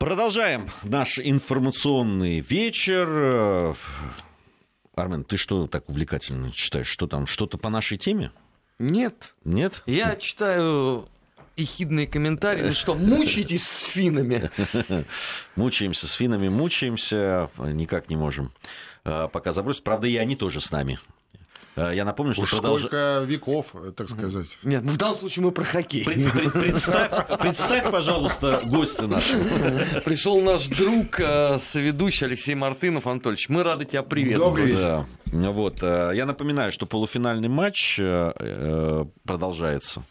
Продолжаем наш информационный вечер. Армен, ты что так увлекательно читаешь? Что там, что-то по нашей теме? Нет. Нет? Я читаю ехидные комментарии, ну что, мучаетесь с финами? Мучаемся с финами, мучаемся, никак не можем а, пока забросить. Правда, и они тоже с нами. А, я напомню, что Уж продолж... сколько веков, так сказать. Нет, ну в данном случае мы про хоккей. Пред- Представь, представь, пожалуйста, гостя нашего. Пришел наш друг, э, соведущий Алексей Мартынов. Анатольевич, мы рады тебя приветствовать. Да. Вот. э, Я напоминаю, что полуфинальный матч э, э, продолжается.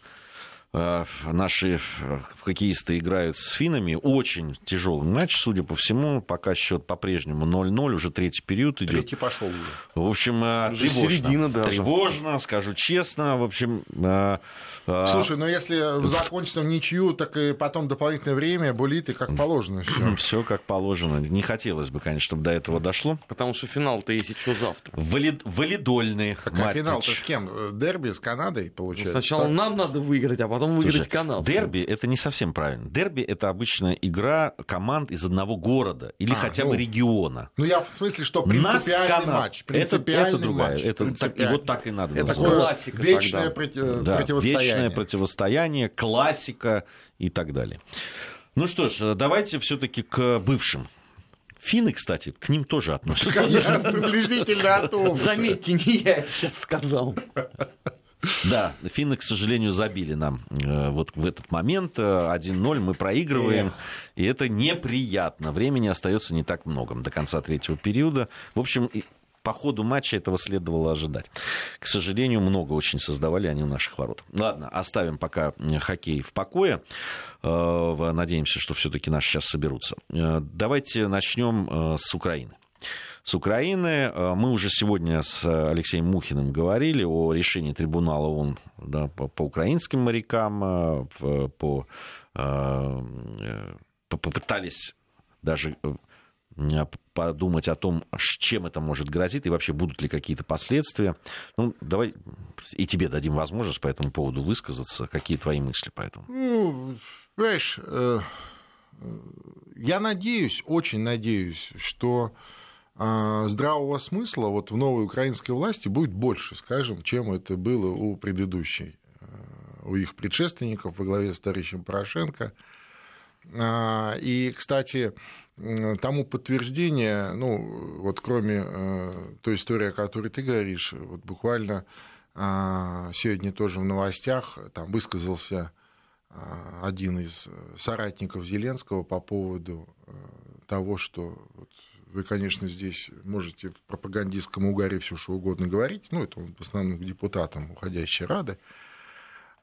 Э, Наши э, хоккеисты играют с финами. Очень тяжелый матч, судя по всему. Пока счет по-прежнему 0-0. Уже третий период идет. Третий пошел уже. В общем, э, Уже тревожно. середина даже. Тревожно, скажу честно. В общем, Слушай, ну если закончится в ничью, так и потом дополнительное время, булиты, как положено. Все. все как положено. Не хотелось бы, конечно, чтобы до этого дошло. Потому что финал-то есть еще завтра. Вали- Валидольный А матч. финал-то с кем? Дерби с Канадой, получается? Сначала Так? нам надо выиграть, а потом выиграть Слушай, канадцам. Дерби это не совсем правильно. Дерби это обычно игра команд из одного города или А, хотя ну, бы региона. Ну, я в смысле, что принципиальный Канада. матч. Это, Принципиальный это другая. матч. Это так- и принципиальный. вот так и надо Это называть. Классика Вечное тогда. Да, противостояние. вечное противостояние, классика и так далее. Ну что ж, давайте все-таки к бывшим. Финны, кстати, к ним тоже относятся. Конечно, приблизительно о том. Заметьте, не я это сейчас сказал. Да, финны, к сожалению, забили нам э, вот в этот момент. э, 1-0 мы проигрываем. И это неприятно. Времени остается не так много до конца третьего периода. В общем, по ходу матча этого следовало ожидать. К сожалению, много очень создавали они у наших ворот. Ладно, оставим пока э, хоккей в покое. Э, Надеемся, что все-таки наши сейчас соберутся. Э, Давайте начнем э, с Украины. С Украины э, мы уже сегодня с Алексеем Мухиным говорили о решении трибунала ООН да, по, по украинским морякам, э, по, э, по- попытались даже подумать о том, чем это может грозить и вообще будут ли какие-то последствия. Ну, давай и тебе дадим возможность по этому поводу высказаться. Какие твои мысли по этому? Ну, понимаешь, я надеюсь, очень надеюсь, что здравого смысла вот в новой украинской власти будет больше, скажем, чем это было у предыдущей, э, у их предшественников во главе с товарищем Порошенко. А, И, кстати, тому подтверждение, ну, вот кроме э, той истории, о которой ты говоришь, вот буквально а, сегодня тоже в новостях там высказался а, один из соратников Зеленского по поводу э, того, что вот вы, конечно, здесь можете в пропагандистском угаре все что угодно говорить, ну, это в основном к депутатам уходящей Рады,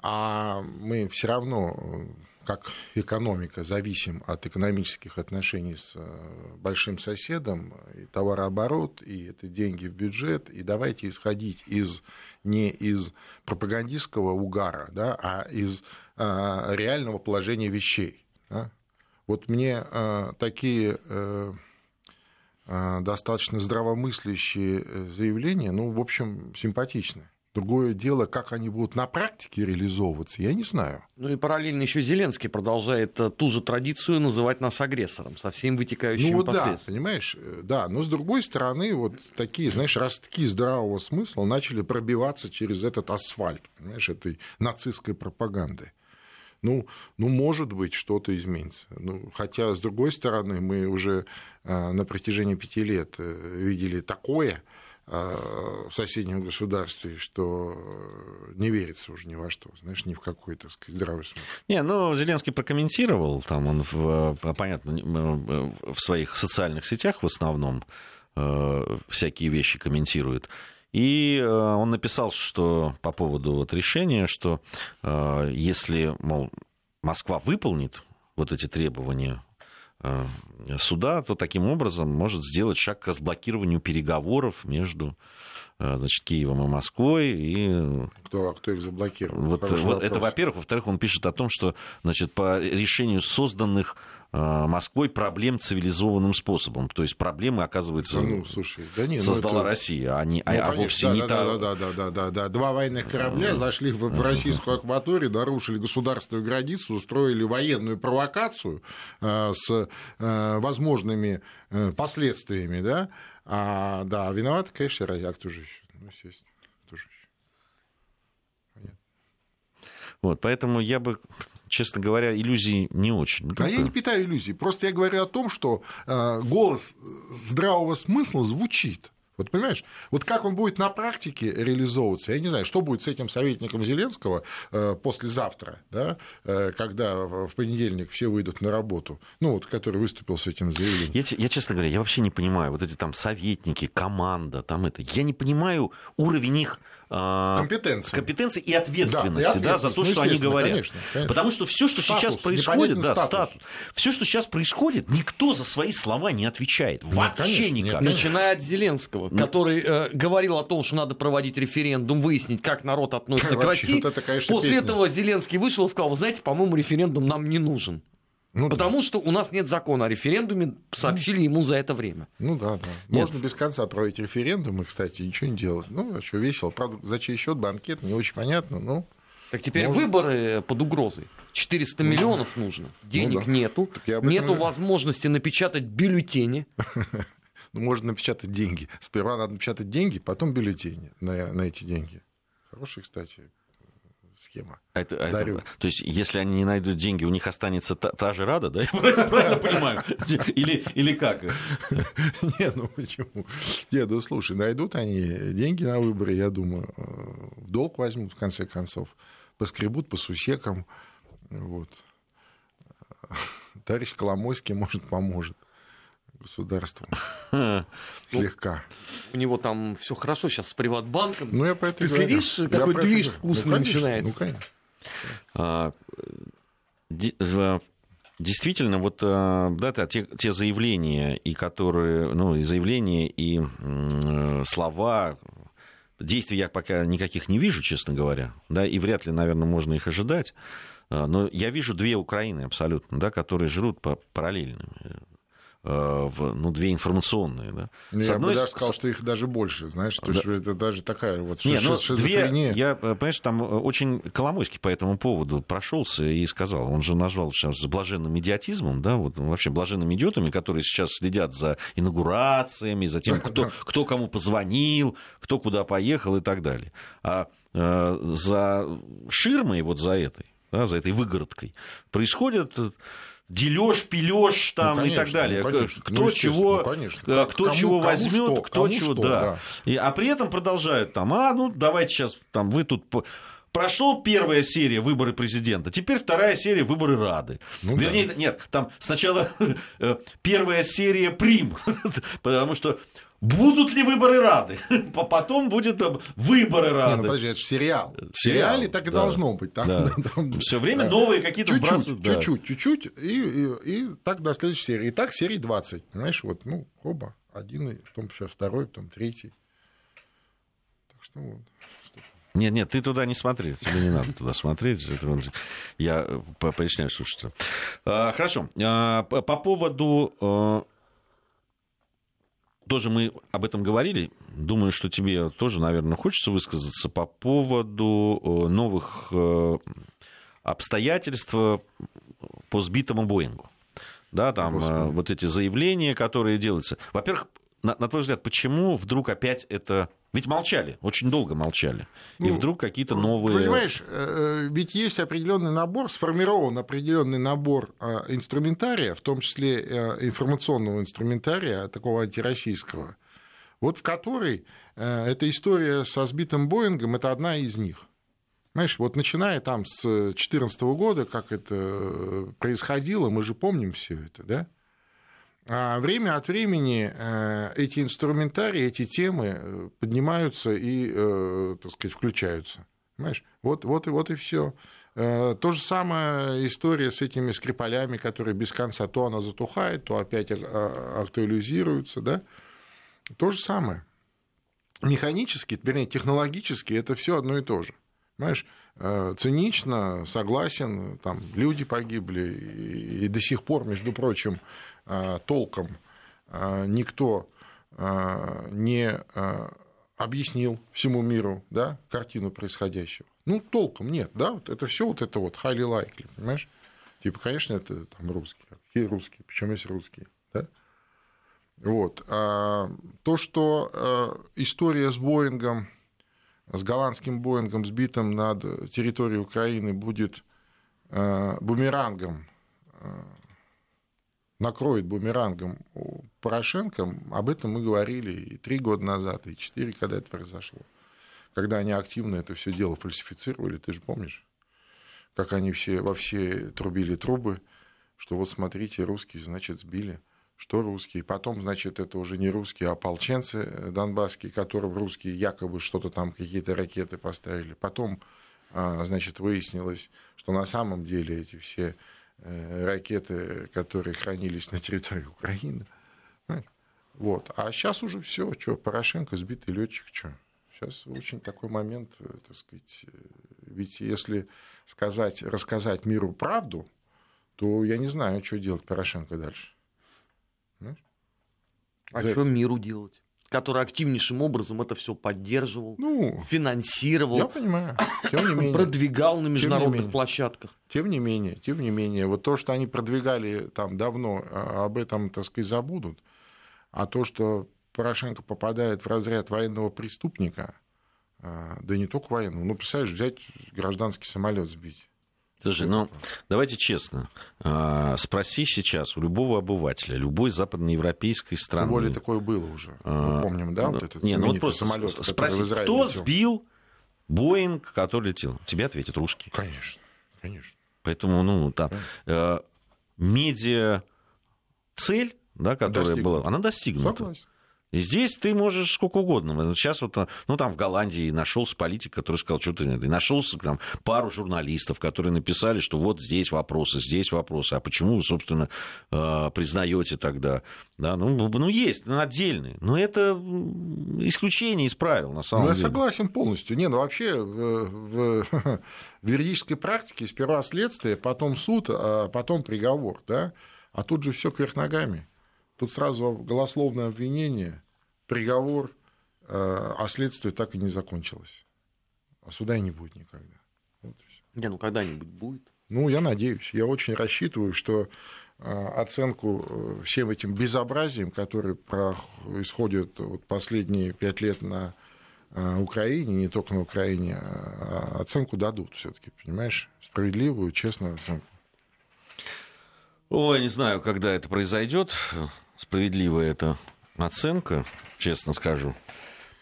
а мы все равно, э, как экономика, зависим от экономических отношений с э, большим соседом, и товарооборот, и это деньги в бюджет, и давайте исходить из, не из пропагандистского угара, да, а из э, реального положения вещей. да. Вот мне э, такие достаточно здравомыслящие э, заявления, ну, в общем, симпатичны. Другое дело, как они будут на практике реализовываться, я не знаю. Ну и параллельно еще Зеленский продолжает э, ту же традицию называть нас агрессором со всеми вытекающими Ну вот да, последствиями. понимаешь, э, да, но с другой стороны, вот такие, знаешь, ростки здравого смысла начали пробиваться через этот асфальт, понимаешь, этой нацистской пропаганды. Ну, ну, может быть, что-то изменится. Ну, хотя, с другой стороны, мы уже э, на протяжении пяти лет э, видели такое э, в соседнем государстве, что не верится уже ни во что, знаешь, ни в какой, так сказать, здравый смысл. Не, ну, Зеленский прокомментировал, там он, в, понятно, в своих социальных сетях в основном всякие вещи комментирует. И э, он написал, что по поводу вот решения, что э, если, мол, Москва выполнит вот эти требования э, суда, то таким образом может сделать шаг к разблокированию переговоров между значит, Киевом и Москвой. И Кто, а кто их заблокировал? вот, Хороший вот это, во-первых. Во-вторых, он пишет о том, что значит, по решению созданных Москвой проблем цивилизованным способом. То есть проблемы, оказывается, ну, слушай, да не, создала ну, это... Россия, а, не, ну, а вовсе да, не да, та... Да, да, да, да, да, да. Два военных корабля зашли в, в российскую акваторию, нарушили государственную границу, устроили военную провокацию э, с э, возможными э, последствиями, да. А, да, виноват, конечно, а кто же еще? Ну, естественно, кто же еще? Понятно. Вот, поэтому я бы честно говоря, иллюзий не очень. А я не питаю иллюзий. Просто я говорю о том, что э, голос здравого смысла звучит. Вот понимаешь, вот как он будет на практике реализовываться, я не знаю, что будет с этим советником Зеленского э, послезавтра, да, э, когда в понедельник все выйдут на работу, ну вот, который выступил с этим заявлением. Я, я, честно говоря, я вообще не понимаю, вот эти там советники, команда, там это, я не понимаю уровень их компетенции. компетенции и ответственности, да, и ответственности. Да, за то, ну, что они говорят. Конечно, конечно. Потому что все, что статус, сейчас происходит, да, статус. все, что сейчас происходит, никто за свои слова не отвечает. Нет, Вообще конечно, никак. Нет, Начиная от Зеленского, нет. который э, говорил о том, что надо проводить референдум, выяснить, как народ относится к России. Вот это, конечно, После песня. этого Зеленский вышел и сказал: вы знаете, по-моему, референдум нам не нужен. Ну, Потому да. что у нас нет закона о референдуме, сообщили ему за это время. Ну да, да. Нет. Можно без конца проводить референдумы, кстати, ничего не делать. Ну, а что весело. Правда, за чей счет банкет, не очень понятно, но. Так теперь можно... выборы под угрозой. 400 ну, миллионов нужно. Денег ну, да. нету. Нету и... возможности напечатать бюллетени. Ну, можно напечатать деньги. Сперва надо напечатать деньги, потом бюллетени на, на эти деньги. Хороший, кстати, схема. А это, а Дарю. Это, то есть, если они не найдут деньги, у них останется та, та же рада, да? Я правильно понимаю? Или, или как? Нет, ну почему? Нет, ну слушай, найдут они деньги на выборы, я думаю, э, в долг возьмут, в конце концов, поскребут по сусекам. Вот. Товарищ Коломойский, может, поможет государству. Слегка. У него там все хорошо сейчас с Приватбанком. Ну, я по Ты следишь, какой движ вкусный ну, начинается? Ну, конечно. А, действительно, вот а, да, те, те заявления, и которые, ну, и заявления, и слова, действий я пока никаких не вижу, честно говоря, да, и вряд ли, наверное, можно их ожидать. А, но я вижу две Украины абсолютно, да, которые жрут параллельно. Э, в, ну, две информационные. Да. Ну, я одной... бы даже сказал, что их даже больше, знаешь, то да. есть это даже такая вот Не, ну, две, я, понимаешь, там очень Коломойский по этому поводу прошелся и сказал, он же назвал сейчас блаженным идиотизмом, да, вот вообще блаженными идиотами, которые сейчас следят за инаугурациями, за тем, кто, кто кому позвонил, кто куда поехал и так далее. А э, за ширмой, вот за этой, да, за этой выгородкой происходят дележ, пилеж там ну, конечно, и так далее. Ну, конечно, кто ну, чего, ну, конечно. Э, кто кому, чего возьмет, кто чего, что, да. да. И, а при этом продолжают там, а ну давайте сейчас там вы тут Прошел первая серия выборы президента, теперь вторая серия выборы Рады. Ну, Вернее, да. нет, там сначала э, первая серия Прим, потому что Будут ли выборы Рады? Потом будет выборы Рады. Не, ну, подожди, это же сериал. сериал. В сериале так и да. должно быть. Там, да. там, Все время да. новые какие-то чуть-чуть, да. чуть-чуть, чуть-чуть, и, и, и так до следующей серии. И так серии 20. Понимаешь, вот, ну, оба. Один, и потом сейчас второй, потом третий. Так что вот. Нет, нет, ты туда не смотри, тебе не надо туда смотреть. Я э, поясняю слушайте. А, хорошо. А, по поводу э, тоже мы об этом говорили. Думаю, что тебе тоже, наверное, хочется высказаться по поводу э, новых э, обстоятельств по сбитому Боингу. Да, там Господи. Э, вот эти заявления, которые делаются. Во-первых, на, на твой взгляд, почему вдруг опять это ведь молчали, очень долго молчали. Ну, и вдруг какие-то новые... Понимаешь, э, э, ведь есть определенный набор, сформирован определенный набор э, инструментария, в том числе информационного инструментария, такого антироссийского, вот в которой эта история со сбитым Боингом, это одна из них. Понимаешь, вот начиная там с 2014 года, как это происходило, мы же помним все это, да? А время от времени э, эти инструментарии, эти темы э, поднимаются и, э, так сказать, включаются. Понимаешь? Вот, вот, и, вот и все. То же самое история с этими скрипалями, которые без конца то она затухает, то опять актуализируется, да? То же самое. Механически, вернее, технологически это все одно и то же. Понимаешь, цинично, согласен, там люди погибли, и до сих пор, между прочим, толком никто не объяснил всему миру да, картину происходящего. Ну, толком нет, да, вот это все вот это вот highly likely, понимаешь? Типа, конечно, это там русские. Какие русские? Причем есть русские, да? Вот. А то, что а, история с Боингом, с голландским Боингом, сбитым над территорией Украины, будет а, бумерангом а, накроет бумерангом Порошенко, об этом мы говорили и три года назад, и четыре, когда это произошло. Когда они активно это все дело фальсифицировали, ты же помнишь, как они все во все трубили трубы, что вот смотрите, русские, значит, сбили. Что русские? Потом, значит, это уже не русские, а ополченцы донбасские, которым русские якобы что-то там, какие-то ракеты поставили. Потом, а, значит, выяснилось, что на самом деле эти все Э, ракеты, которые хранились на территории Украины. Вот. А сейчас уже все, что, Порошенко сбитый летчик, что. Сейчас очень такой момент, э, так сказать, э, ведь если сказать, рассказать миру правду, то я не знаю, что делать Порошенко дальше. А За... что миру делать? Который активнейшим образом это все поддерживал, ну, финансировал, я понимаю. Тем не менее, продвигал на международных тем площадках. Тем не менее, тем не менее, вот то, что они продвигали там давно, а, об этом, так сказать, забудут, а то, что Порошенко попадает в разряд военного преступника, а, да не только военного, ну, представляешь, взять гражданский самолет сбить. Слушай, ну давайте честно. А, спроси сейчас у любого обывателя, любой западноевропейской страны. Тем более такое было уже. Мы помним, да, вот этот не, ну вот просто самолет, спроси, кто летел. сбил Боинг, который летел? Тебе ответят русские. Конечно, конечно. Поэтому, ну, там, э, медиа цель, да, которая Достигнут. была, она достигнута. Согласен. Здесь ты можешь сколько угодно. Сейчас вот, ну, там в Голландии нашелся политик, который сказал, что ты И нашелся там пару журналистов, которые написали, что вот здесь вопросы, здесь вопросы. А почему вы, собственно, э, признаете тогда? Да, ну, ну, есть, ну, отдельные. Но это исключение из правил, на самом ну, деле. Я согласен полностью. Не, ну, вообще в, в, в юридической практике сперва следствие, потом суд, а потом приговор, да? А тут же все кверх ногами. Тут сразу голословное обвинение, приговор, э, а следствие так и не закончилось. А суда и не будет никогда. Вот не, ну когда-нибудь будет. Ну, я надеюсь. Я очень рассчитываю, что э, оценку э, всем этим безобразиям, которые происходят вот последние пять лет на Украине, не только на Украине, а оценку дадут все-таки, понимаешь? Справедливую, честную оценку. Ой, не знаю, когда это произойдет справедливая эта оценка, честно скажу.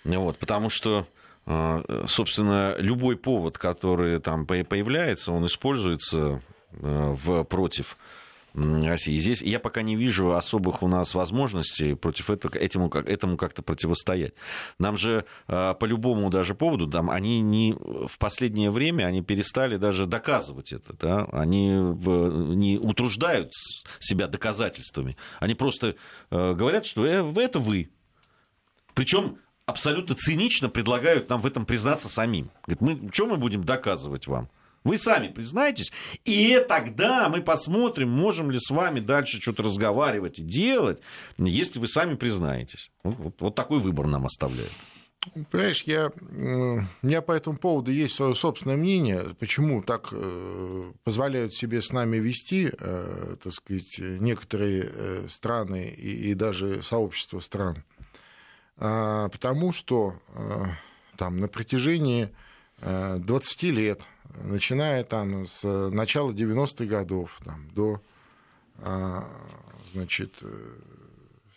Вот, потому что, э, собственно, любой повод, который там появляется, он используется э, в, против России. Здесь я пока не вижу особых у нас возможностей против этого, этому, этому как-то противостоять. Нам же а, по любому даже поводу, там, они не, в последнее время они перестали даже доказывать это. Да? Они не утруждают себя доказательствами. Они просто э, говорят, что э, это вы. Причем абсолютно цинично предлагают нам в этом признаться самим. Говорят, мы, что мы будем доказывать вам? Вы сами признаетесь, и тогда мы посмотрим, можем ли с вами дальше что-то разговаривать и делать, если вы сами признаетесь. Вот, вот, вот такой выбор нам оставляют. Понимаешь, я, у меня по этому поводу есть свое собственное мнение, почему так э, позволяют себе с нами вести, э, так сказать, некоторые э, страны и, и даже сообщество стран. А, потому что там на протяжении 20 лет начиная там с начала 90-х годов там, до а, значит, э,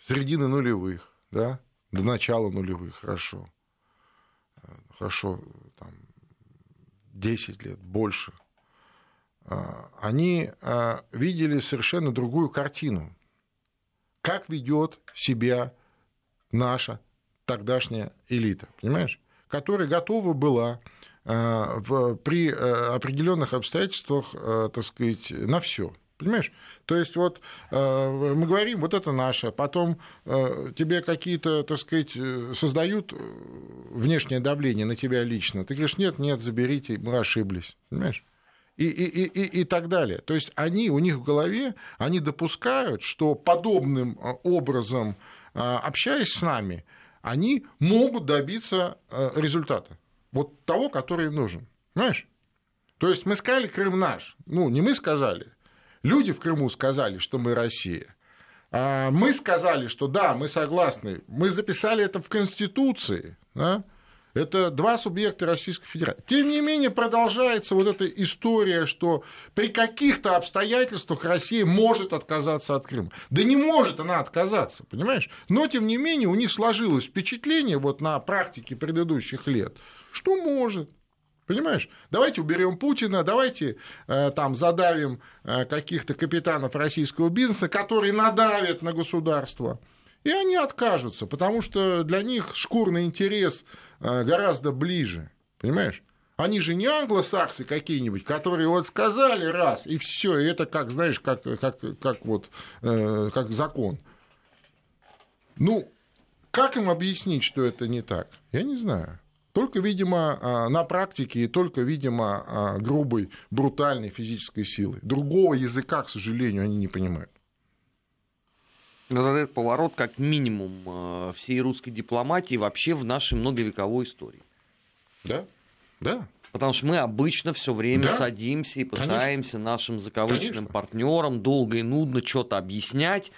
середины нулевых, да, до начала нулевых, хорошо. Хорошо, там, 10 лет, больше. А, они а, видели совершенно другую картину. Как ведет себя наша тогдашняя элита, понимаешь? Которая готова была Э, при э, определенных обстоятельствах, э, так сказать, на все. Понимаешь? То есть вот э, мы говорим, вот это наше, потом э, тебе какие-то, так сказать, э, создают внешнее давление на тебя лично. Ты говоришь, нет, нет, заберите, мы ошиблись. Понимаешь? И, и, и, и так далее. То есть они, у них в голове, они допускают, что подобным образом, общаясь с нами, они могут добиться результата. Вот того, который нужен. Понимаешь? То есть мы сказали, Крым наш. Ну, не мы сказали, Люди в Крыму сказали, что мы Россия. А мы сказали, что да, мы согласны. Мы записали это в Конституции. Да? Это два субъекта Российской Федерации. Тем не менее, продолжается вот эта история, что при каких-то обстоятельствах Россия может отказаться от Крыма. Да не может она отказаться, понимаешь? Но, тем не менее, у них сложилось впечатление вот на практике предыдущих лет, что может. Понимаешь? Давайте уберем Путина, давайте э, там задавим э, каких-то капитанов российского бизнеса, которые надавят на государство. И они откажутся, потому что для них шкурный интерес э, гораздо ближе. Понимаешь? Они же не англосаксы какие-нибудь, которые вот сказали раз, и все, и это как, знаешь, как, как, как, вот, как закон. Ну, как им объяснить, что это не так? Я не знаю. Только, видимо, а, на практике и только, видимо, а, грубой, брутальной физической силы. Другого языка, к сожалению, они не понимают. Ну, этот поворот как минимум а, всей русской дипломатии вообще в нашей многовековой истории. Да, да. Потому что мы обычно все время да? садимся и пытаемся Конечно. нашим закавычным партнерам долго и нудно что-то объяснять.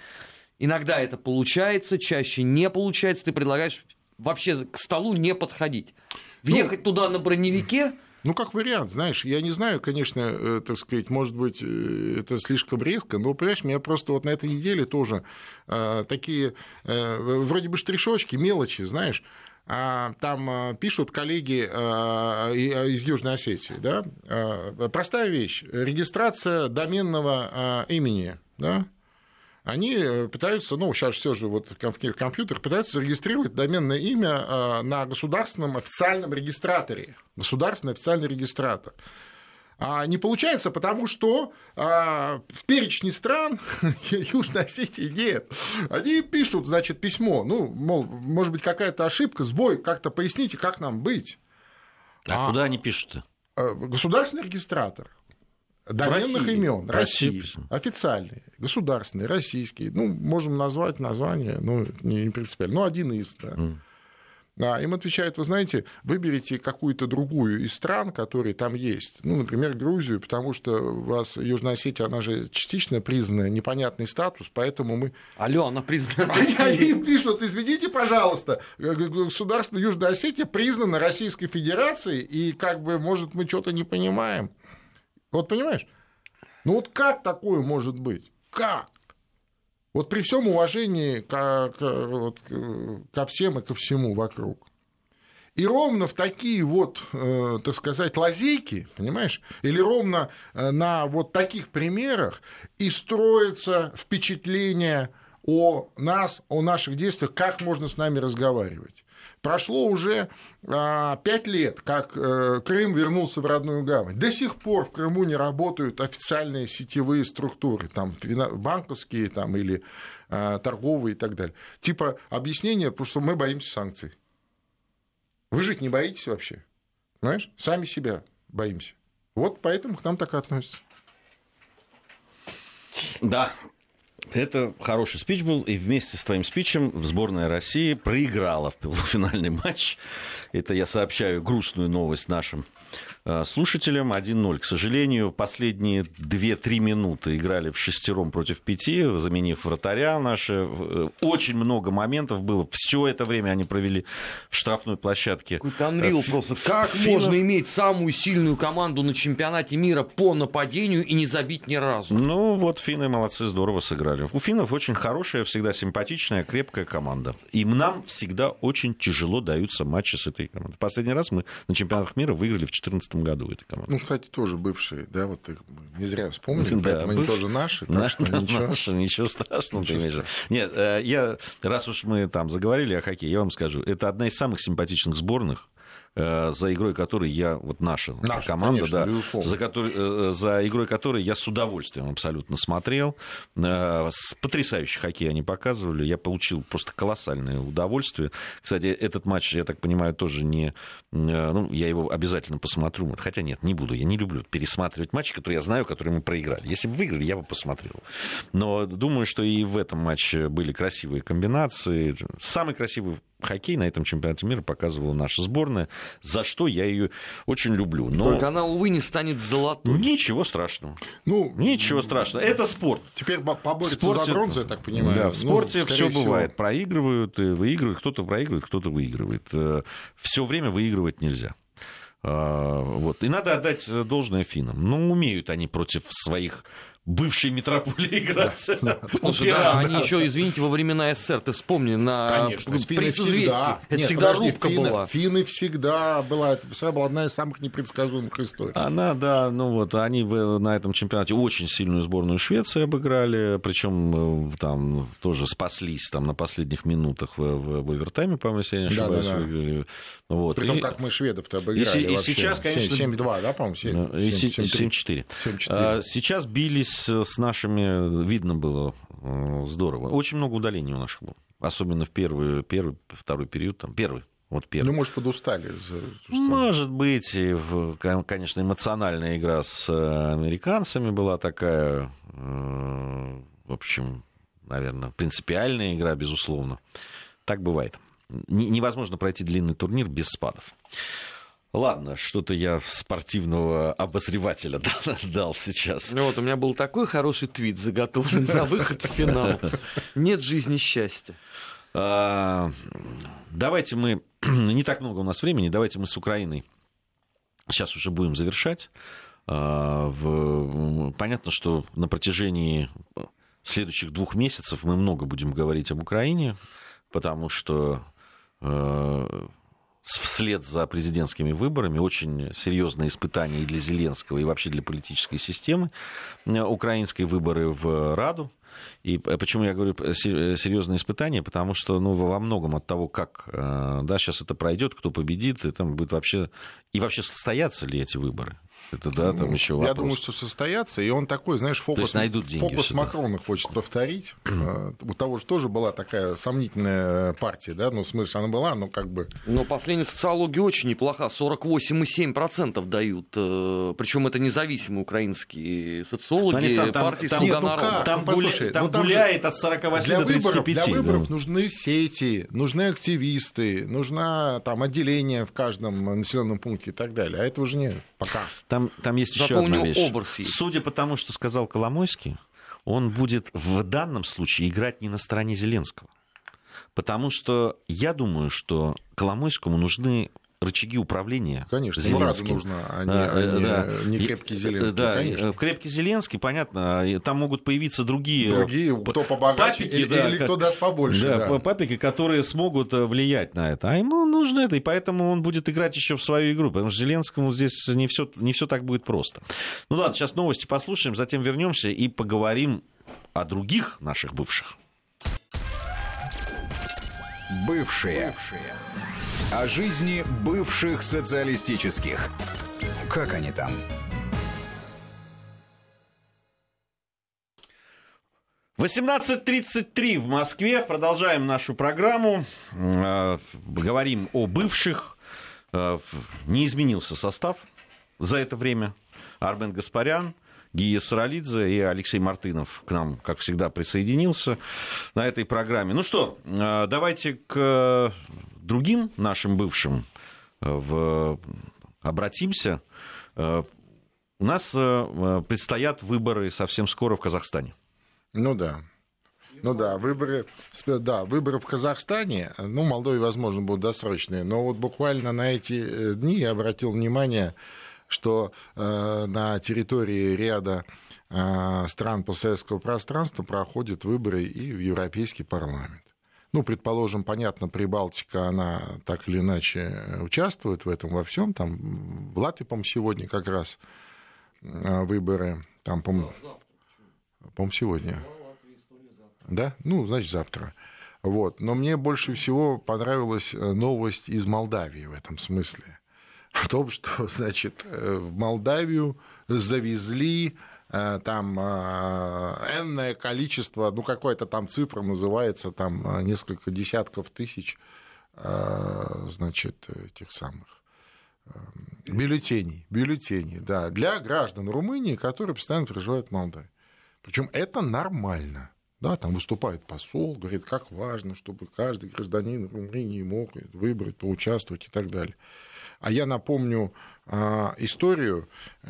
Иногда это получается, чаще не получается. Ты предлагаешь вообще к столу не подходить. Въехать ну, туда на броневике ну, как вариант, знаешь, я не знаю, конечно, э, так сказать, может быть, э, это слишком резко, но, понимаешь, меня просто вот на этой неделе тоже э, такие э, вроде бы штришочки, мелочи, знаешь, а, там э, пишут коллеги из Южной Осетии, да, простая вещь, регистрация доменного имени, да, они э, пытаются, ну, сейчас все же вот компьютер пытаются зарегистрировать доменное имя э, на государственном официальном регистраторе. Государственный официальный регистратор. А не получается, потому что а, в перечне стран Южной Осетии нет. Они пишут, значит, письмо. Ну, мол, может быть, какая-то ошибка, сбой, как-то поясните, как нам быть. А, а куда они пишут-то? Э, государственный регистратор доменных имен России, России официальные, государственные, российские. Ну, можем назвать название, ну, не, не принципиально, но один из, да. Mm. А, им отвечают, вы знаете, выберите какую-то другую из стран, которые там есть. Ну, например, Грузию, потому что у вас Южная Осетия, она же частично признана непонятный статус, поэтому мы... Алло, она признана. Они пишут, извините, пожалуйста, государство Южная Осетия признано Российской Федерацией, и как бы, может, мы что-то не понимаем. Вот понимаешь? Ну вот как такое может быть? Как? Вот при всем уважении ко, ко, вот, ко всем и ко всему вокруг. И ровно в такие вот, э, так сказать, лазейки, понимаешь, или ровно э, на вот таких примерах и строится впечатление о нас, о наших действиях, как можно с нами разговаривать. Прошло уже а, пять лет, как э, Крым вернулся в родную гавань. До сих пор в Крыму не работают официальные сетевые структуры, там, банковские там, или а, торговые и так далее. Типа объяснение, потому что мы боимся санкций. Вы жить не боитесь вообще? Понимаешь? Сами себя боимся. Вот поэтому к нам так относятся. Да, это хороший спич был, и вместе с твоим спичем сборная России проиграла в полуфинальный матч. Это я сообщаю грустную новость нашим слушателям 1-0. К сожалению, последние 2-3 минуты играли в шестером против пяти, заменив вратаря наши. Э, очень много моментов было. Все это время они провели в штрафной площадке. Какой-то Анрил э, просто. Как Финов... можно иметь самую сильную команду на чемпионате мира по нападению и не забить ни разу? Ну, вот финны молодцы, здорово сыграли. У финнов очень хорошая, всегда симпатичная, крепкая команда. И нам всегда очень тяжело даются матчи с этой командой. Последний раз мы на чемпионатах мира выиграли в 2014 году этой команды. Ну, кстати, тоже бывшие, да, вот не зря вспомнили, да, поэтому быв... они тоже наши. Наш, да, ничего... наши, ничего страшного. Ничего страшного. Нет, э, я, раз уж мы там заговорили о хоккее, я вам скажу, это одна из самых симпатичных сборных за игрой которой я, вот наша, наша команда, конечно, да, за, который, э, за игрой которой я с удовольствием абсолютно смотрел. Э, потрясающий хоккей они показывали. Я получил просто колоссальное удовольствие. Кстати, этот матч, я так понимаю, тоже не... Ну, я его обязательно посмотрю. Хотя нет, не буду. Я не люблю пересматривать матчи, которые я знаю, которые мы проиграли. Если бы выиграли, я бы посмотрел. Но думаю, что и в этом матче были красивые комбинации. Самый красивый хоккей на этом чемпионате мира показывала наша сборная, за что я ее очень люблю. Но... Только она, увы, не станет золотой. Ничего страшного. Ну, Ничего страшного. Это спорт. Теперь поборется спорте... за бронзу, я так понимаю. Да, в спорте ну, все всего... бывает. Проигрывают, и выигрывают. Кто-то проигрывает, кто-то выигрывает. Э, все время выигрывать нельзя. А, вот. И надо отдать должное финнам. Ну, умеют они против своих бывшей метрополии играть. Да, Слушай, да, они еще, извините, во времена СССР, ты вспомни, на Конечно, всегда. Это Нет, всегда подожди, рубка финны, была. Финны всегда была, это всегда была одна из самых непредсказуемых историй. Она, да, ну вот, они на этом чемпионате очень сильную сборную Швеции обыграли, причем э, там тоже спаслись там на последних минутах в, в, в овертайме, по-моему, если я не ошибаюсь. Да, да, да. Вот. При том, как мы шведов-то обыграли И, и сейчас, конечно... 7-2, да, по-моему? 7-4. А, сейчас бились с нашими, видно было э, здорово. Очень много удалений у наших было. Особенно в первый, первый второй период, там, первый, вот первый. Ну, может, подустали. Может быть, и, конечно, эмоциональная игра с э, американцами была такая, э, в общем, наверное, принципиальная игра, безусловно. Так бывает невозможно пройти длинный турнир без спадов. Ладно, что-то я спортивного обозревателя дал сейчас. Ну вот, у меня был такой хороший твит заготовлен на выход в финал. Нет жизни счастья. А, давайте мы... Не так много у нас времени, давайте мы с Украиной сейчас уже будем завершать. А, понятно, что на протяжении следующих двух месяцев мы много будем говорить об Украине, потому что Э, вслед за президентскими выборами очень серьезное испытание и для Зеленского, и вообще для политической системы. Э, украинские выборы в Раду. И почему я говорю серьезное испытание? Потому что ну, во многом от того, как э, да, сейчас это пройдет, кто победит, и там будет вообще... И вообще состоятся ли эти выборы? Это, да, там еще вопрос. Я думаю, что состоятся, и он такой, знаешь, фокус, найдут деньги фокус Макрона хочет повторить. Э, у того же тоже была такая сомнительная партия, да, ну, в смысле, она была, но как бы... Но последняя социология очень неплоха, 48,7% дают, э, причем это независимые украинские социологи, там, партии там, «Слуга нет, ну народа». Как? Там, послушай, там, там гуляет от 48 для до 35. Выборов, для выборов да. нужны сети, нужны активисты, нужно там отделение в каждом населенном пункте и так далее, а этого же нет пока. Там, там есть Зато еще одна вещь. Есть. Судя по тому, что сказал Коломойский, он будет в данном случае играть не на стороне Зеленского. Потому что я думаю, что Коломойскому нужны рычаги управления Конечно, Зеленским. Ну, нужно, а не, а, не, да. не крепкий Зеленский. Да, конечно. крепкий Зеленский, понятно, там могут появиться другие... Другие, кто побогаче папики, или, да, или кто даст побольше. Да, да, папики, которые смогут э, влиять на это. А ему нужно это, и поэтому он будет играть еще в свою игру, потому что Зеленскому здесь не все, не все так будет просто. Ну ладно, сейчас новости послушаем, затем вернемся и поговорим о других наших бывших. Бывшие. Бывшие. О жизни бывших социалистических. Как они там? Восемнадцать тридцать три в Москве. Продолжаем нашу программу. Э, говорим о бывших. Э, не изменился состав за это время. Армен Гаспарян, Гия Саралидзе и Алексей Мартынов к нам, как всегда, присоединился на этой программе. Ну что, э, давайте к другим нашим бывшим э, в... обратимся. Э, у нас э, предстоят выборы совсем скоро в Казахстане. Ну да. Ну да, выборы, да, выборы в Казахстане, ну, Молдове, возможно, будут досрочные, но вот буквально на эти дни я обратил внимание, что э, на территории ряда э, стран постсоветского пространства проходят выборы и в Европейский парламент. Ну, предположим, понятно, Прибалтика, она так или иначе участвует в этом во всем. Там в Латвии, по-моему, сегодня как раз а, выборы. Там, по-моему, по сегодня. Да? Ну, значит, завтра. Вот. Но мне больше всего понравилась э, новость из Молдавии в этом смысле. В том, что, значит, э, в Молдавию завезли э, там энное количество, ну, какая-то там цифра называется, там несколько десятков тысяч, значит, этих самых бюллетеней, бюллетеней, да, для граждан Румынии, которые постоянно проживают в Молдавии. Причем это нормально. Да, там выступает посол, говорит, как важно, чтобы каждый гражданин Румынии мог выбрать, поучаствовать и так далее. А я напомню историю,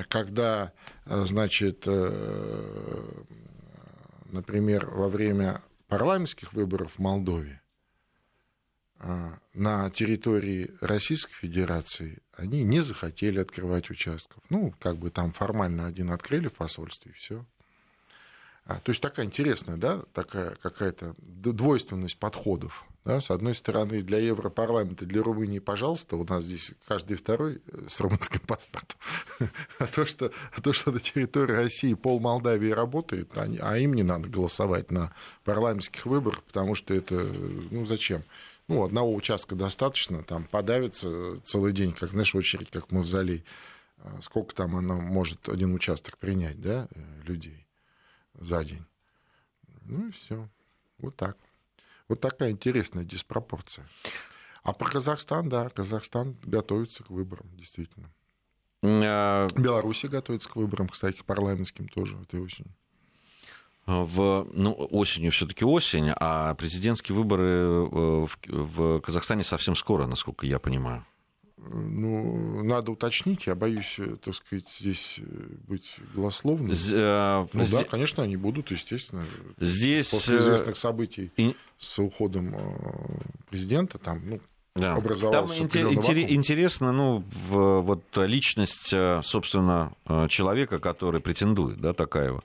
когда, а, значит, э, например, во время парламентских выборов в Молдове на территории Российской Федерации они не захотели открывать участков. Ну, как бы там формально один открыли в посольстве, и все. А, то есть такая интересная, да, такая какая-то двойственность подходов. Да? С одной стороны, для Европарламента, для Румынии, пожалуйста, у нас здесь каждый второй э, с румынским паспортом. А то, что, а то, что на территории России пол Молдавии работает, они, а им не надо голосовать на парламентских выборах, потому что это, ну зачем? Ну, одного участка достаточно, там подавится целый день, как, знаешь, очередь, как мавзолей. А сколько там она может один участок принять, да, э, людей? за день. Ну и все. Вот так. Вот такая интересная диспропорция. А про Казахстан, да, Казахстан готовится к выборам, действительно. А... Беларусь готовится к выборам, кстати, к парламентским тоже этой осенью. В, ну, осенью все-таки осень, а президентские выборы э, в, в Казахстане совсем скоро, насколько я понимаю ну, надо уточнить, я боюсь, э, так сказать, здесь э, быть голословным. З, э, ну здесь... да, конечно, они будут, естественно. Здесь... После известных событий И... с уходом президента, там, ну, да. образовался Там интерес, интересно, ну, в, вот личность, собственно, человека, который претендует, да, Такаева,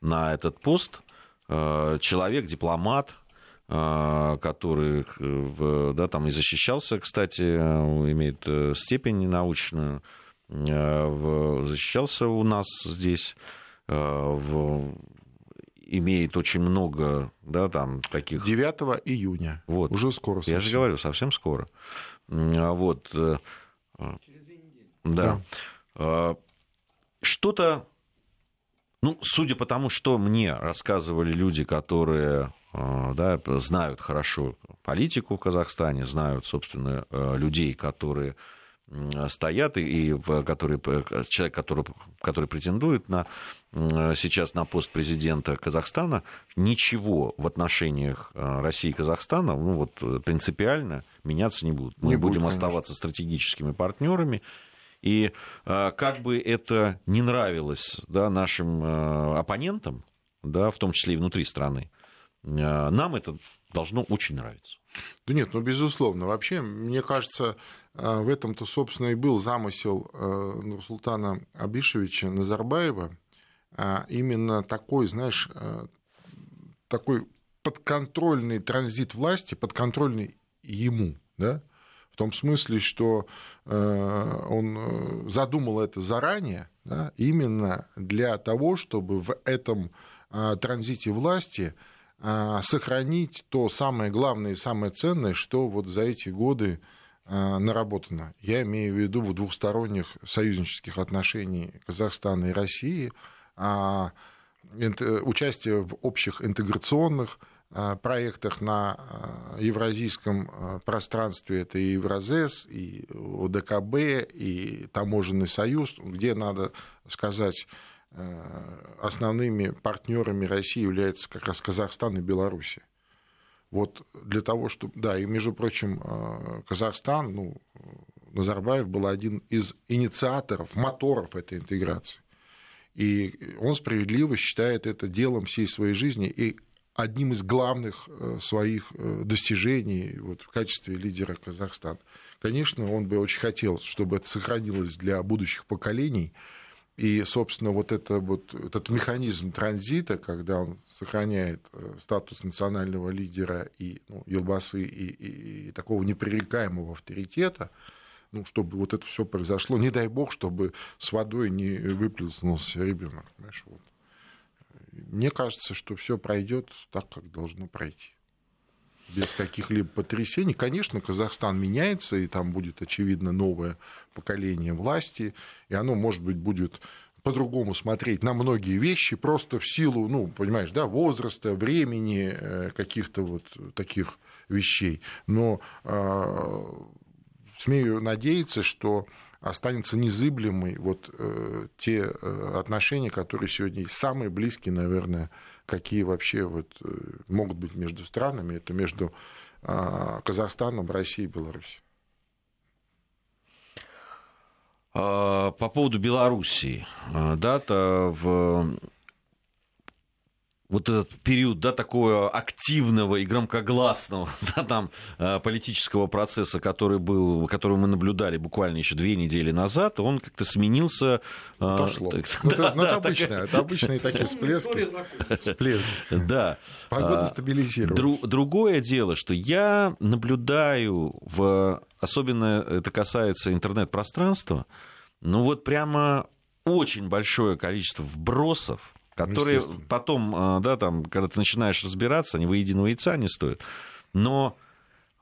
на этот пост, человек, дипломат, который э, да, там и защищался, кстати, имеет э, степень научную, э, защищался у нас здесь, в, имеет очень много, да, там таких... 9 июня. Вот. Уже скоро. Совсем. Я же говорю, совсем скоро. Вот. Через две недели. Да. да. Что-то, ну, судя по тому, что мне рассказывали люди, которые Э, да, знают хорошо политику в Казахстане, знают, собственно, э, людей, которые стоят и которые, человек, который, который претендует на, сейчас на пост президента Казахстана, ничего в отношениях э, России и Казахстана ну, вот, принципиально меняться не будут. Мы не будем будет, оставаться стратегическими партнерами. И как бы это не нравилось да, нашим оппонентам, да, в том числе и внутри страны, Э, нам это должно очень нравиться. Да нет, ну, безусловно. Вообще, мне кажется, э, в этом-то, собственно, и был замысел э, султана Абишевича Назарбаева. Именно такой, знаешь, такой подконтрольный транзит власти, подконтрольный ему, да, в том смысле, что он задумал это заранее, да, именно для того, чтобы в этом транзите власти сохранить то самое главное и самое ценное, что вот за эти годы а, наработано. Я имею в виду в двухсторонних союзнических отношениях Казахстана и России, а, участие в общих интеграционных проектах на евразийском пространстве, это и Евразес, и ОДКБ, и Таможенный союз, где, надо сказать, основными партнерами России являются как раз Казахстан и Беларусь. Вот для того, чтобы... Да, и, между прочим, э, Казахстан, ну, Назарбаев был один из инициаторов, моторов этой интеграции. И он справедливо считает это делом всей своей жизни и одним из главных э, своих достижений вот, в качестве лидера Казахстана. Конечно, он бы очень хотел, чтобы это сохранилось для будущих поколений, и, собственно, вот, это, вот этот механизм транзита, когда он сохраняет э, статус национального лидера и ну, Елбасы и, и, и такого непререкаемого авторитета, ну, чтобы вот это все произошло, не дай бог, чтобы с водой не выплеснулся ребенок. Вот. Мне кажется, что все пройдет так, как должно пройти. Без каких-либо потрясений. Конечно, Казахстан меняется, и там будет, очевидно, новое поколение власти, и оно, может быть, будет по-другому смотреть на многие вещи, просто в силу, ну, понимаешь, да, возраста, времени, э, каких-то вот таких вещей. Но э, смею надеяться, что останется незыблемой вот э, те э, отношения, которые сегодня самые близкие, наверное, какие вообще вот, э, могут быть между странами, это между э, Казахстаном, Россией и Беларусью. А, по поводу Белоруссии, а, дата в вот этот период да, такого активного и громкогласного да, там, э, политического процесса, который был, который мы наблюдали буквально еще две недели назад, он как-то сменился. Э, Отошло. Так, ну, да, это, ну, да, это, обычное, это обычные такие всплески. всплески. Да. Погода а, стабилизировалась. Другое дело, что я наблюдаю, в, особенно это касается интернет-пространства, ну вот прямо очень большое количество вбросов, которые потом, а, да, там, когда ты начинаешь разбираться, они выеденного яйца не стоят. Но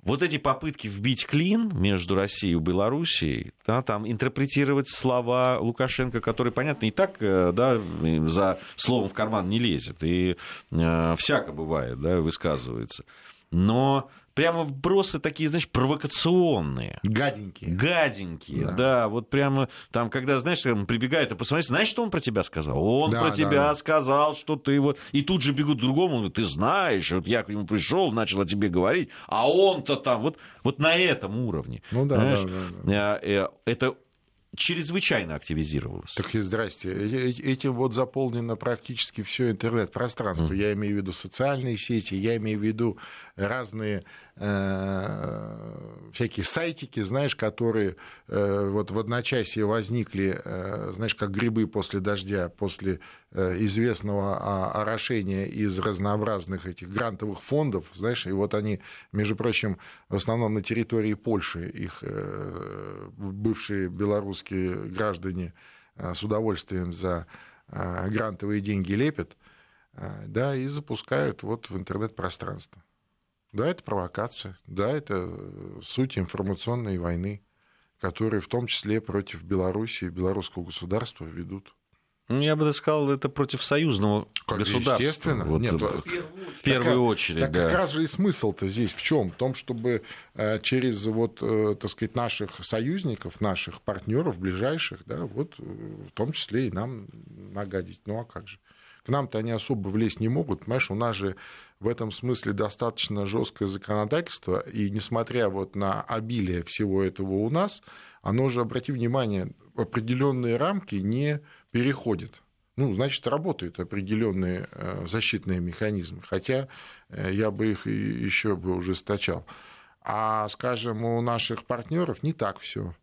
вот эти попытки вбить клин между Россией и Белоруссией, да, там интерпретировать слова Лукашенко, который, понятно, и так э, да, за словом в карман не лезет, и э, всяко бывает, да, высказывается. Но прямо вбросы такие, знаешь, провокационные. Гаденькие. Гаденькие, да. да. Вот прямо там, когда, знаешь, он прибегает и посмотреть, знаешь, что он про тебя сказал? Он да, про да, тебя да. сказал, что ты вот... И тут же бегут к другому, говорит, ты знаешь, вот я к нему пришел, начал о тебе говорить, а он-то там, вот, вот на этом уровне. Ну да, да, да, да. Э, э, это чрезвычайно активизировалось. Так и здрасте. Этим вот заполнено практически все интернет-пространство. Mm. Я имею в виду социальные сети, я имею в виду разные э, всякие сайтики, знаешь, которые э, вот в одночасье возникли, э, знаешь, как грибы после дождя, после э, известного орошения из разнообразных этих грантовых фондов, знаешь, и вот они, между прочим, в основном на территории Польши, их э, бывшие белорусские граждане э, с удовольствием за э, грантовые деньги лепят, э, да, и запускают вот в интернет-пространство. Да, это провокация, да, это э, суть информационной войны, которые в том числе против Беларуси и белорусского государства ведут. Ну, я бы даже сказал, это против союзного как государства. Естественно. Вот, Нет, в первую так, очередь. Так да. как раз же и смысл-то здесь в чем? В том, чтобы э, через вот, э, так сказать, наших союзников, наших партнеров ближайших, да, вот в том числе и нам нагадить. Ну а как же? К нам-то они особо влезть не могут, понимаешь, у нас же в этом смысле достаточно жесткое законодательство, и несмотря вот на обилие всего этого у нас, оно же, обрати внимание, определенные рамки не переходит. Ну, значит, работают определенные э, защитные механизмы, хотя э, я бы их еще бы ужесточал. А, скажем, у наших партнеров не так все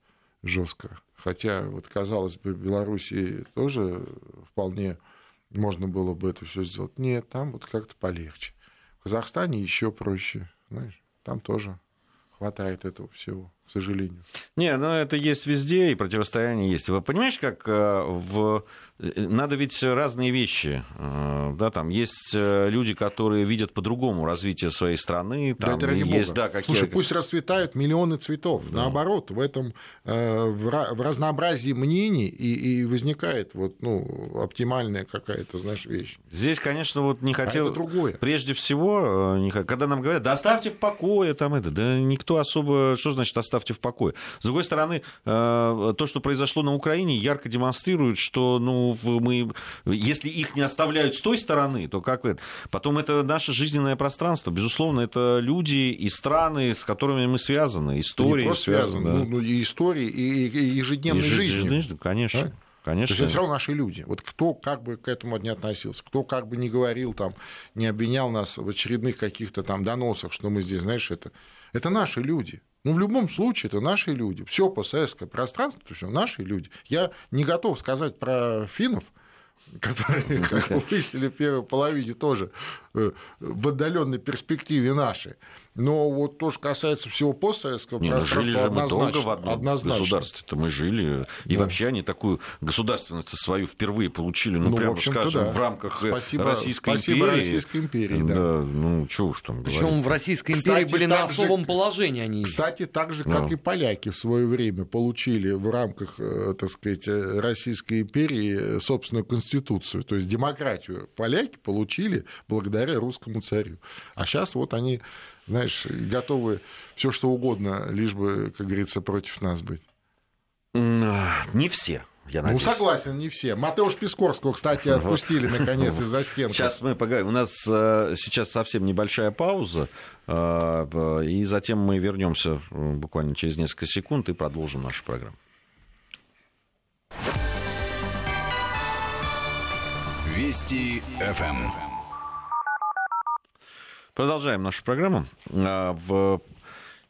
жестко. Хотя, вот, казалось бы, в Беларуси тоже вполне можно было бы это все сделать. Нет, там вот как-то полегче. Казахстане еще проще, знаешь, там тоже хватает этого всего к сожалению. Не, ну это есть везде, и противостояние есть. Вы понимаете, как э, в... Э, надо ведь разные вещи. Э, да, там есть люди, которые видят по-другому развитие своей страны. Там да, это есть, да, какие... Слушай, пусть расцветают миллионы цветов. Да. Наоборот, в этом в разнообразии мнений и, и возникает вот, ну, оптимальная какая-то, знаешь, вещь. Здесь, конечно, вот не хотел... А это другое. Прежде всего, когда нам говорят, да оставьте в покое там это, да никто особо... Что значит оставьте в покое. С другой стороны, э, то, что произошло на Украине, ярко демонстрирует, что ну, мы, если их не оставляют с той стороны, то как это? Потом это наше жизненное пространство. Безусловно, это люди и страны, с которыми мы связаны, истории не связаны. Да. Ну, ну, и истории, и, и ежедневной и жизнью. Конечно. Да? Конечно. То есть все равно наши люди. Вот кто как бы к этому не относился, кто как бы не говорил, там, не обвинял нас в очередных каких-то там доносах, что мы здесь, знаешь, это, это наши люди. Ну, в любом случае, это наши люди. Все постсоветское пространство, все наши люди. Я не готов сказать про финнов, которые, как выяснили в первой половине, тоже э, в отдаленной перспективе наши. Но вот то, что касается всего постсоветского Не, пространства, ну жили же мы долго в одном однозначно. государстве-то мы жили. И Да. вообще они такую государственность свою впервые получили, ну, Ну, прямо скажем, да. в рамках э, Спасибо- Российской спасибо империи. Российской империи, да. ну, чего уж там Причем говорить. в Российской империи Кстати, были на так же- особом положении они. Кстати, так же, как Ну. и поляки в свое время получили в рамках, э, так сказать, Российской империи собственную конституцию, то есть демократию поляки получили благодаря русскому царю. А сейчас вот они, знаешь, готовы все что угодно, лишь бы, как говорится, против нас быть. Не все, я Ну, надеюсь. согласен, не все. Матеуш Пискорского, кстати, отпустили, наконец, из-за стенки. Сейчас мы поговорим. У нас э, сейчас совсем небольшая пауза, э, и затем мы вернемся буквально через несколько секунд и продолжим нашу программу. Вести ФМ. Продолжаем нашу программу. А, В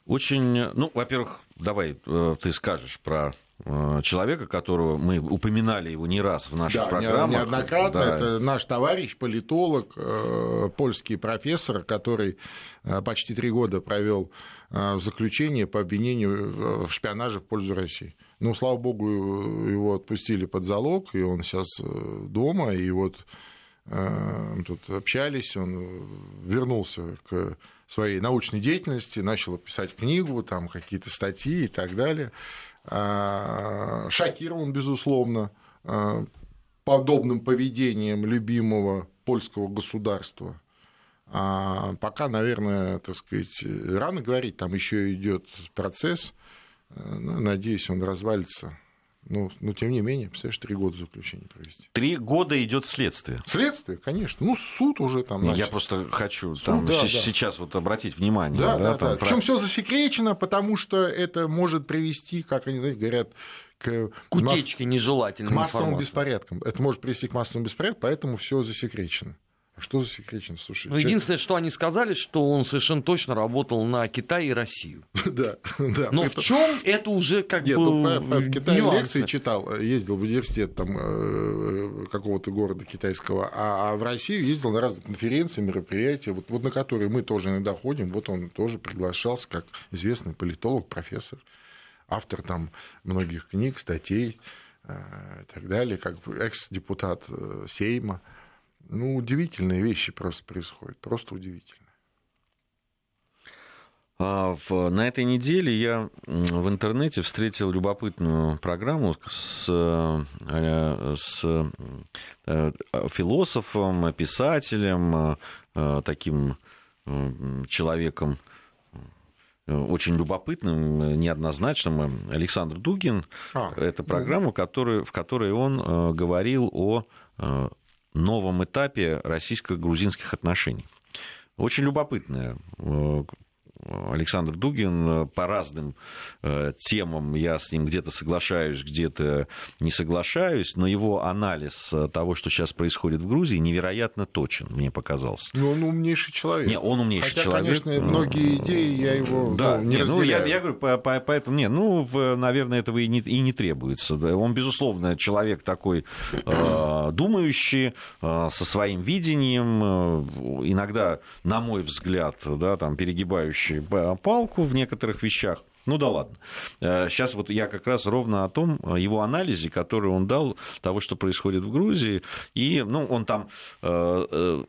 очень, ну, во-первых, давай э, ты скажешь про э, человека, которого мы упоминали его не раз в наших Да, программах. неоднократно. Да. Это наш товарищ, политолог, э, польский профессор, который почти три года провел в заключении по обвинению в шпионаже в пользу России. Ну, слава богу, его отпустили под залог, и он сейчас э, дома, и вот э, тут общались, он вернулся к своей научной деятельности, начал писать книгу, там какие-то статьи и так далее. А, Шокирован, безусловно, а, подобным поведением любимого польского государства. А пока, наверное, так сказать, рано говорить, там еще идет процесс. Ну, Надеюсь, он развалится. Ну, но тем не менее, представляешь, три года заключения провести. Три года идет следствие. Следствие, конечно. Ну, суд уже там. Я начался. просто хочу Суд, там, да, с- да. сейчас вот обратить внимание. Да, да, там да. про- Причем все засекречено, потому что это может привести, как они знаете, говорят, к, К утечке к нежелательной массовым информации. беспорядкам. Это может привести к массовым беспорядкам, поэтому все засекречено. А что засекречено? Слушай, Ну, единственное, что они сказали, что он совершенно точно работал на Китай и Россию. человек- Да, да. Но в чем это уже как Нет, бы ну, в Китае нюансы. лекции читал, ездил в университет там, э, какого-то города китайского, а, а в Россию ездил на разные конференции, мероприятия, вот, вот на которые мы тоже иногда ходим, вот он тоже приглашался как известный политолог, профессор, автор там многих книг, статей э, и так далее, как экс-депутат э, Сейма. Ну, удивительные вещи просто происходят, просто удивительно. А, На этой неделе я в интернете встретил любопытную программу с, э, с э, философом, писателем, э, таким человеком очень любопытным, неоднозначным, Александр Дугин. А, Это программа, которую, в которой он говорил о новом этапе российско-грузинских отношений. Очень любопытная. Александр Дугин э, по разным э, темам, я с ним где-то соглашаюсь, где-то не соглашаюсь, но его анализ э, того, что сейчас происходит в Грузии, невероятно точен, мне показался. Ну, он умнейший человек. Не, он умнейший Хотя, человек. конечно, многие идеи я его Да, ну, не не, ну, я, я говорю, по- по- поэтому, не, ну, наверное, этого и не, и не требуется. Он, безусловно, человек такой э, думающий, э, со своим видением, э, иногда, на мой взгляд, да, там, перегибающий па- палку в некоторых вещах. Ну да ладно. Сейчас вот я как раз ровно о том, э, его анализе, который он дал того, что происходит в Грузии. И, ну, он там э, э,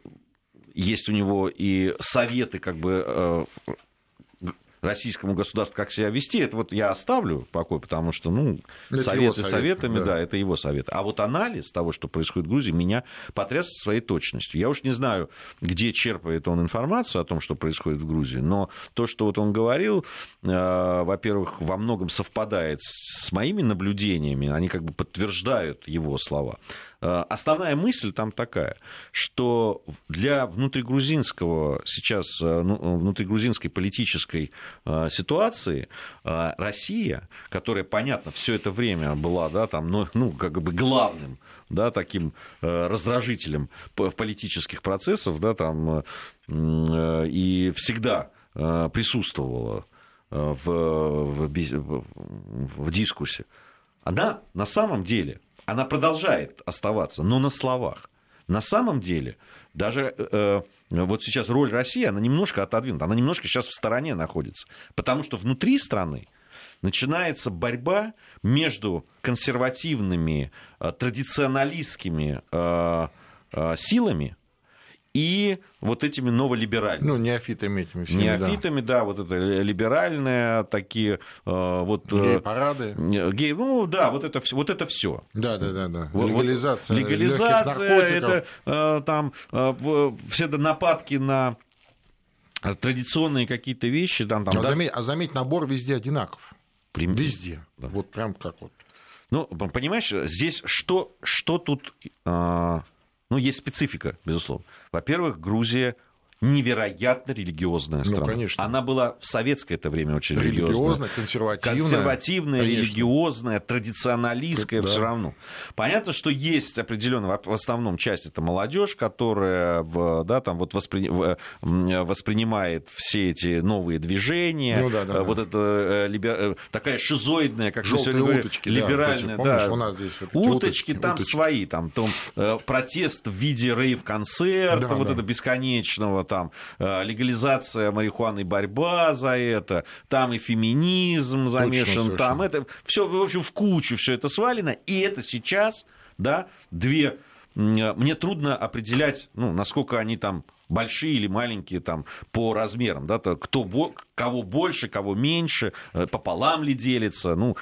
есть у него и советы, как бы э, российскому государству, как себя вести, это вот я оставлю в покое, потому что, ну, Это советы совет, советами, да. да. это его совет. А вот анализ того, что происходит в Грузии, меня потряс своей точностью. Я уж не знаю, где черпает он информацию о том, что происходит в Грузии, но то, что вот он говорил, э, во-первых, во многом совпадает с моими наблюдениями, они как бы подтверждают его слова. Э, Основная мысль там такая, что для внутригрузинского сейчас, э, ну, внутригрузинской политической э, ситуации э, Россия, которая, понятно, все это время была, да, там, ну, ну, как бы главным, да, таким э, раздражителем политических процессов, да, там, э, э, и всегда э, присутствовала э, в, в- в дискуссии, она на самом деле она продолжает оставаться, но на словах. На самом деле, даже э, вот сейчас роль России, она немножко отодвинута, она немножко сейчас в стороне находится. Потому что внутри страны начинается борьба между консервативными, э, традиционалистскими э, э, силами, и вот этими новолиберальными. Ну, неофитами этими всеми, Неофитами, да. да, вот это либеральные такие вот... Гей-парады. Гей, ну, да, вот это, вот это все. Да, да, да, да. Вот, легализация. Легализация, это там все это нападки на традиционные какие-то вещи. Там, там, а, да? заметь, а заметь, набор везде одинаков. Прим... Везде. Да. Вот прям как вот. Ну, понимаешь, здесь что, что тут... Ну, есть специфика, безусловно. Во-первых, Грузия невероятно религиозная ну, страна. Ну, конечно. Она была в советское это время очень религиозная. Религиозная, консервативная. Консервативная, конечно. религиозная, традиционалистская да. все равно. Понятно, что есть определенно, в основном часть это молодежь, которая да, там вот воспри... воспринимает все эти новые движения. Ну, да, да, вот да. это э, либер... Э, такая шизоидная, как Желтые мы сегодня уточки, либеральная. Да, помнишь, да. у нас здесь вот уточки, уточки там уточки. свои, там, там э, протест в виде рейв-концерта, да, вот да. это бесконечного там э, легализация марихуаны, борьба за это, там и феминизм замешан, Точно, там это все, в общем, в кучу все это свалено, и это сейчас, да, две мне трудно определять, ну, насколько они там большие или маленькие там по размерам, да, то кто, кого больше, кого меньше, э, пополам ли делится. Ну,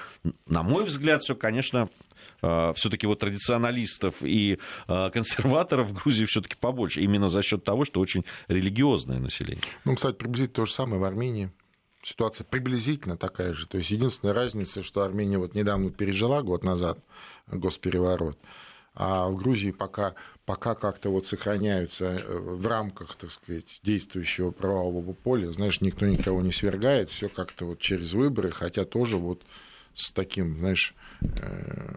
на мой взгляд, все, конечно, Э, все-таки вот традиционалистов и э, консерваторов в Грузии все-таки побольше, именно за счет того, что очень религиозное население. Ну, кстати, приблизительно то же самое в Армении. Ситуация приблизительно такая же. То есть единственная разница, что Армения вот недавно пережила год назад госпереворот, а в Грузии пока, пока как-то вот сохраняются э, в рамках, так сказать, действующего правового поля. Знаешь, никто никого не свергает, все как-то вот через выборы, хотя тоже вот с таким, знаешь, э,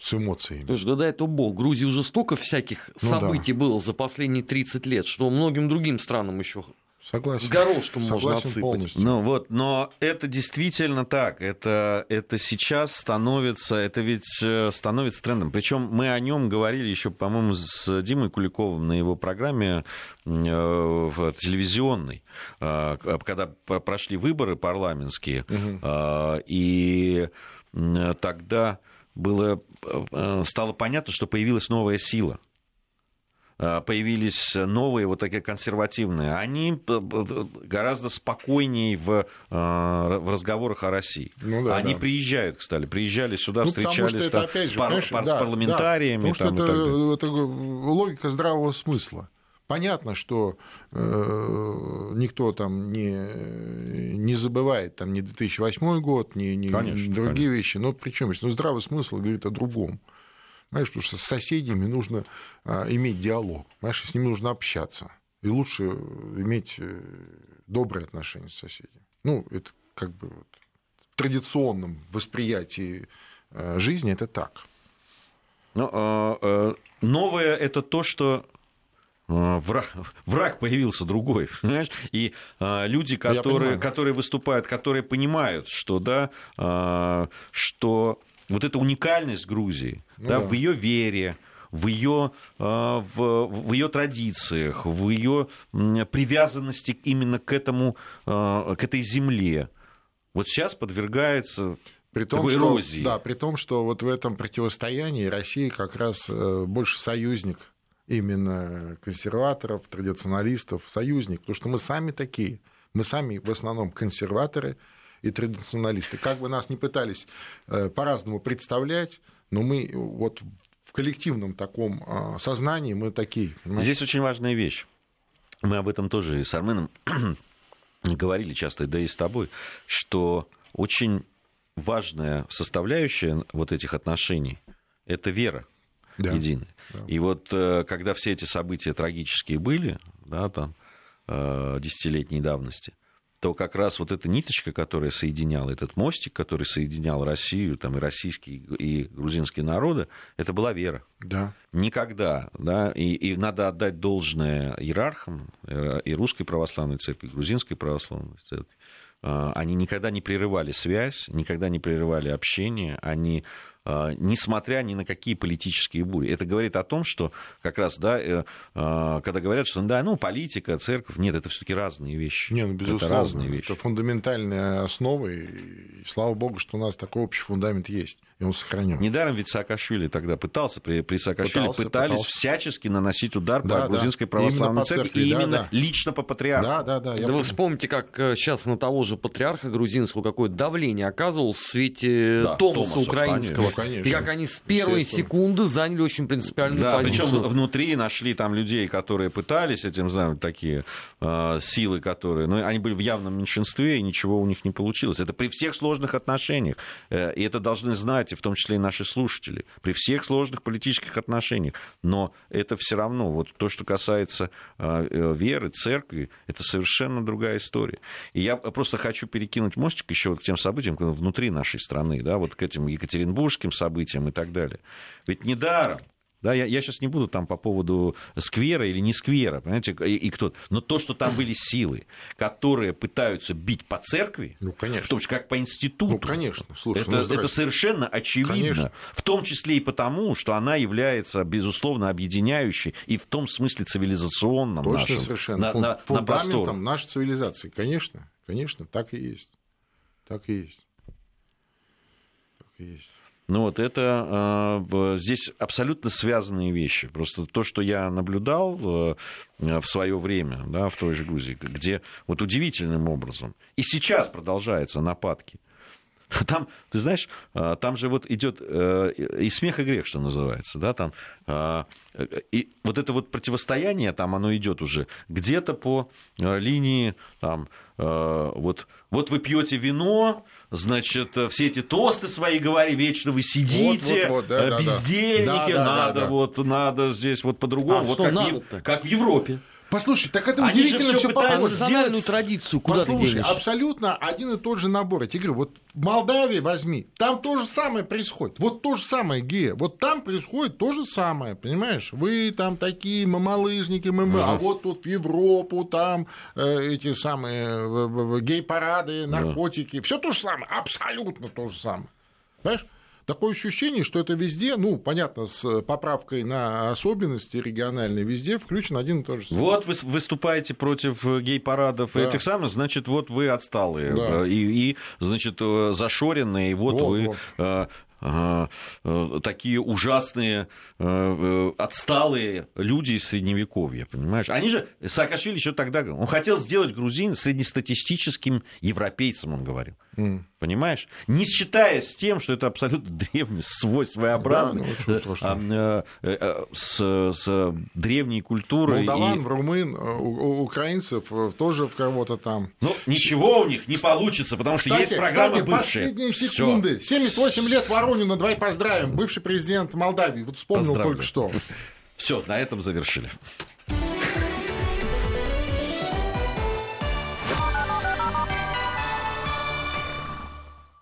с эмоциями. Слушай, да, да, это бог. В Грузии уже столько всяких ну, событий да. было за последние 30 лет, что многим другим странам еще Согласен. С горошком Согласен можно отсыпать. Полностью. Ну вот, но это действительно так. Это, это сейчас становится, это ведь э, становится трендом. Причем мы о нем говорили еще, по-моему, с Димой Куликовым на его программе э, в телевизионной, э, когда прошли выборы парламентские, угу. и тогда было, стало понятно, что появилась новая сила появились новые, вот такие консервативные, они гораздо спокойнее в, э, в разговорах о России. Ну, да, они да. приезжают, кстати, приезжали сюда, ну, встречались там, же, с, пар, пар, да, с парламентариями. Да, потому что это, это логика здравого смысла. Понятно, что э, никто там не, не забывает там, ни 2008 год, ни, ни конечно, другие конечно. вещи. Но причем, ну, здравый смысл говорит о другом. Понимаешь, потому что с соседями нужно а, иметь диалог, понимаешь, с ними нужно общаться. И лучше иметь э, добрые отношения с соседями. Ну, это как бы вот, в традиционном восприятии э, жизни это так. Ну, а, э, новое это то, что враг, враг появился другой, понимаешь? И а, люди, которые, которые выступают, которые понимают, что, да, а, что вот эта уникальность Грузии ну, да, да. в ее вере, в ее, а, в, в ее традициях, в ее привязанности именно к, этому, а, к этой земле. Вот сейчас подвергается при том, такой что, эрозии. Да, при том, что вот в этом противостоянии Россия как раз э, больше союзник именно консерваторов, традиционалистов, союзник, потому что мы сами такие. Мы сами в основном консерваторы, и традиционалисты. Как бы нас ни пытались э, по-разному представлять, но мы вот в коллективном таком а, сознании мы такие. Понимаете? Здесь очень важная вещь. Мы об этом тоже и с Арменом говорили часто, да и с тобой, что очень важная составляющая вот этих отношений – это вера да. единая. Да. И вот э, когда все эти события трагические были, да, там, э, десятилетней давности, то как раз вот эта ниточка, которая соединяла, этот мостик, который соединял Россию, там, и российские, и грузинские народы, это была вера. Да. Никогда, да, и, и надо отдать должное иерархам, э, и русской православной церкви, и грузинской православной церкви, они никогда не прерывали связь, никогда не прерывали общение, они а, несмотря ни на какие политические бури. Это говорит о том, что как раз, да, э, а, когда говорят, что да, ну, политика, церковь, нет, это все-таки разные вещи. Не, ну, безусловно, это разные вещи. Это фундаментальные основы, и слава богу, что у нас такой общий фундамент есть и он сохранен. Недаром ведь Саакашвили тогда пытался, при, при Саакашвили пытался, пытались пытался. всячески наносить удар да, по грузинской православной именно церкви, и именно да. лично по патриарху. Да, да, да. Да вы вспомните, как сейчас э, на того же патриарха грузинского какое давление оказывалось в свете да, Томаса, Томаса украинского. Конечно, конечно. И как они с первой секунды заняли очень принципиальную да, позицию. Причем внутри нашли там людей, которые пытались этим, знать, такие э, силы, которые... Но ну, они были в явном меньшинстве, и ничего у них не получилось. Это при всех сложных отношениях. Э, и это должны знать в том числе и наши слушатели, при всех сложных политических отношениях. Но это все равно, вот то, что касается а, э, веры, церкви, это совершенно другая история. И я просто хочу перекинуть мостик еще вот к тем событиям внутри нашей страны, да, вот к этим екатеринбургским событиям и так далее. Ведь недаром да, я, я сейчас не буду там по поводу сквера или не сквера, понимаете, и, и кто. Но то, что там были силы, которые пытаются бить по церкви, ну, конечно. в том числе как по институту. Ну, конечно. Слушай, это, ну, это совершенно очевидно. Конечно. В том числе и потому, что она является, безусловно, объединяющей и в том смыке цивилизационном Точно, нашим. совершенно. На, Фундаментом на нашей цивилизации. Конечно, конечно, так и есть. Так и есть. Так и есть. Ну вот это э, здесь абсолютно связанные вещи. Просто то, что я наблюдал э, в свое время, да, в той же Грузии, где вот удивительным образом и сейчас продолжаются нападки. Там, ты знаешь, э, там же вот идет э, и смех, и грех, что называется, да, там, э, и вот это вот противостояние, там оно идет уже где-то по линии, там, вот, вот вы пьете вино, значит, все эти тосты свои говори, вечно вы сидите, вот, вот, вот, да, бездельники, да, да. надо да, да, вот, надо здесь вот по-другому, а, вот как, в, как в Европе. Послушай, так это Они удивительно все, все похоже. Национальную традицию куда Послушай, абсолютно один и тот же набор. Я тебе говорю, вот в Молдавии возьми, там то же самое происходит. Вот то же самое, Гея. Вот там происходит то же самое, понимаешь? Вы там такие мамалыжники, мы, мы, а вот тут в Европу там э, эти самые гей-парады, наркотики. Все то же самое, абсолютно то же самое. Понимаешь? Такое ощущение, что это везде, ну, понятно, с поправкой на особенности региональные, везде включен один и тот же самый. Вот вы выступаете против э, гей-парадов да. этих самых, значит, вот вы отсталые да. и, и, значит, э, зашоренные, и вот, вот вы вот. Э, Э, такие ужасные, э, э, отсталые люди из Средневековья, понимаешь? Они же, Саакашвили еще тогда, он хотел сделать грузин среднестатистическим европейцем, он говорил. Mm. Понимаешь? Не считаясь с тем, что это абсолютно древний, свой, своеобразный, да, ну, с, с древней культурой. Молдаван, и... румын, у, украинцев тоже в кого-то там. Ну, ничего у них не получится, потому что кстати, есть программа кстати, бывшая. последние секунды. Всё. 78 лет Воронина, давай поздравим. Бывший президент Молдавии. Вот вспомнил Поздравлю. только что. Все, на этом завершили.